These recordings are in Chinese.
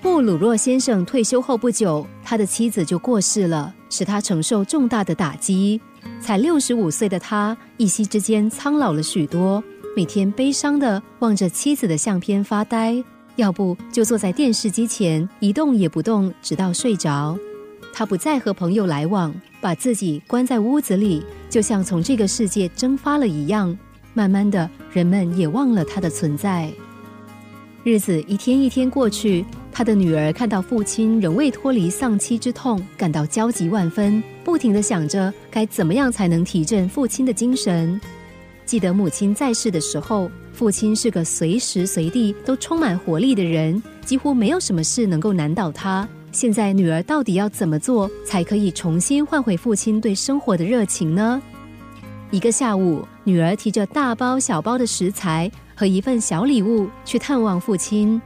布鲁诺先生退休后不久，他的妻子就过世了，使他承受重大的打击。才六十五岁的他，一夕之间苍老了许多，每天悲伤的望着妻子的相片发呆，要不就坐在电视机前一动也不动，直到睡着。他不再和朋友来往，把自己关在屋子里，就像从这个世界蒸发了一样。慢慢的，人们也忘了他的存在。日子一天一天过去，他的女儿看到父亲仍未脱离丧妻之痛，感到焦急万分，不停的想着该怎么样才能提振父亲的精神。记得母亲在世的时候，父亲是个随时随地都充满活力的人，几乎没有什么事能够难倒他。现在女儿到底要怎么做，才可以重新换回父亲对生活的热情呢？一个下午，女儿提着大包小包的食材和一份小礼物去探望父亲。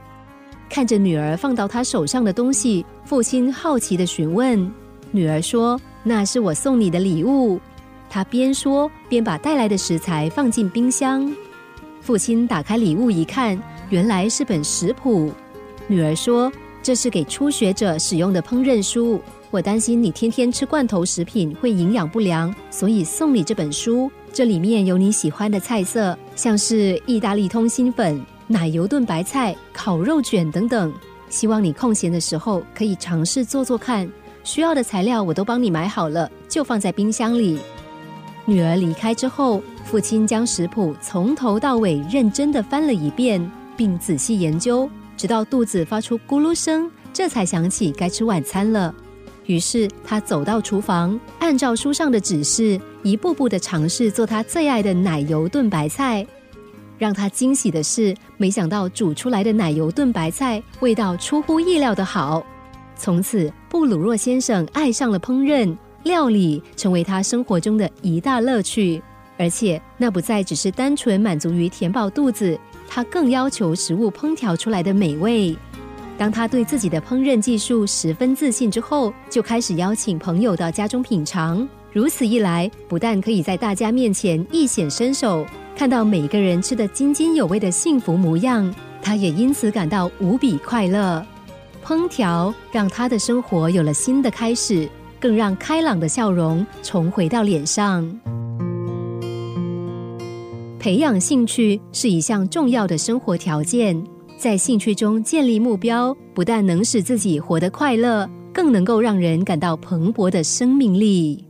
看着女儿放到他手上的东西，父亲好奇的询问。女儿说：“那是我送你的礼物。”他边说边把带来的食材放进冰箱。父亲打开礼物一看，原来是本食谱。女儿说：“这是给初学者使用的烹饪书。”我担心你天天吃罐头食品会营养不良，所以送你这本书。这里面有你喜欢的菜色，像是意大利通心粉、奶油炖白菜、烤肉卷等等。希望你空闲的时候可以尝试做做看。需要的材料我都帮你买好了，就放在冰箱里。女儿离开之后，父亲将食谱从头到尾认真的翻了一遍，并仔细研究，直到肚子发出咕噜声，这才想起该吃晚餐了。于是他走到厨房，按照书上的指示，一步步的尝试做他最爱的奶油炖白菜。让他惊喜的是，没想到煮出来的奶油炖白菜味道出乎意料的好。从此，布鲁诺先生爱上了烹饪，料理成为他生活中的一大乐趣。而且，那不再只是单纯满足于填饱肚子，他更要求食物烹调出来的美味。当他对自己的烹饪技术十分自信之后，就开始邀请朋友到家中品尝。如此一来，不但可以在大家面前一显身手，看到每个人吃得津津有味的幸福模样，他也因此感到无比快乐。烹调让他的生活有了新的开始，更让开朗的笑容重回到脸上。培养兴趣是一项重要的生活条件。在兴趣中建立目标，不但能使自己活得快乐，更能够让人感到蓬勃的生命力。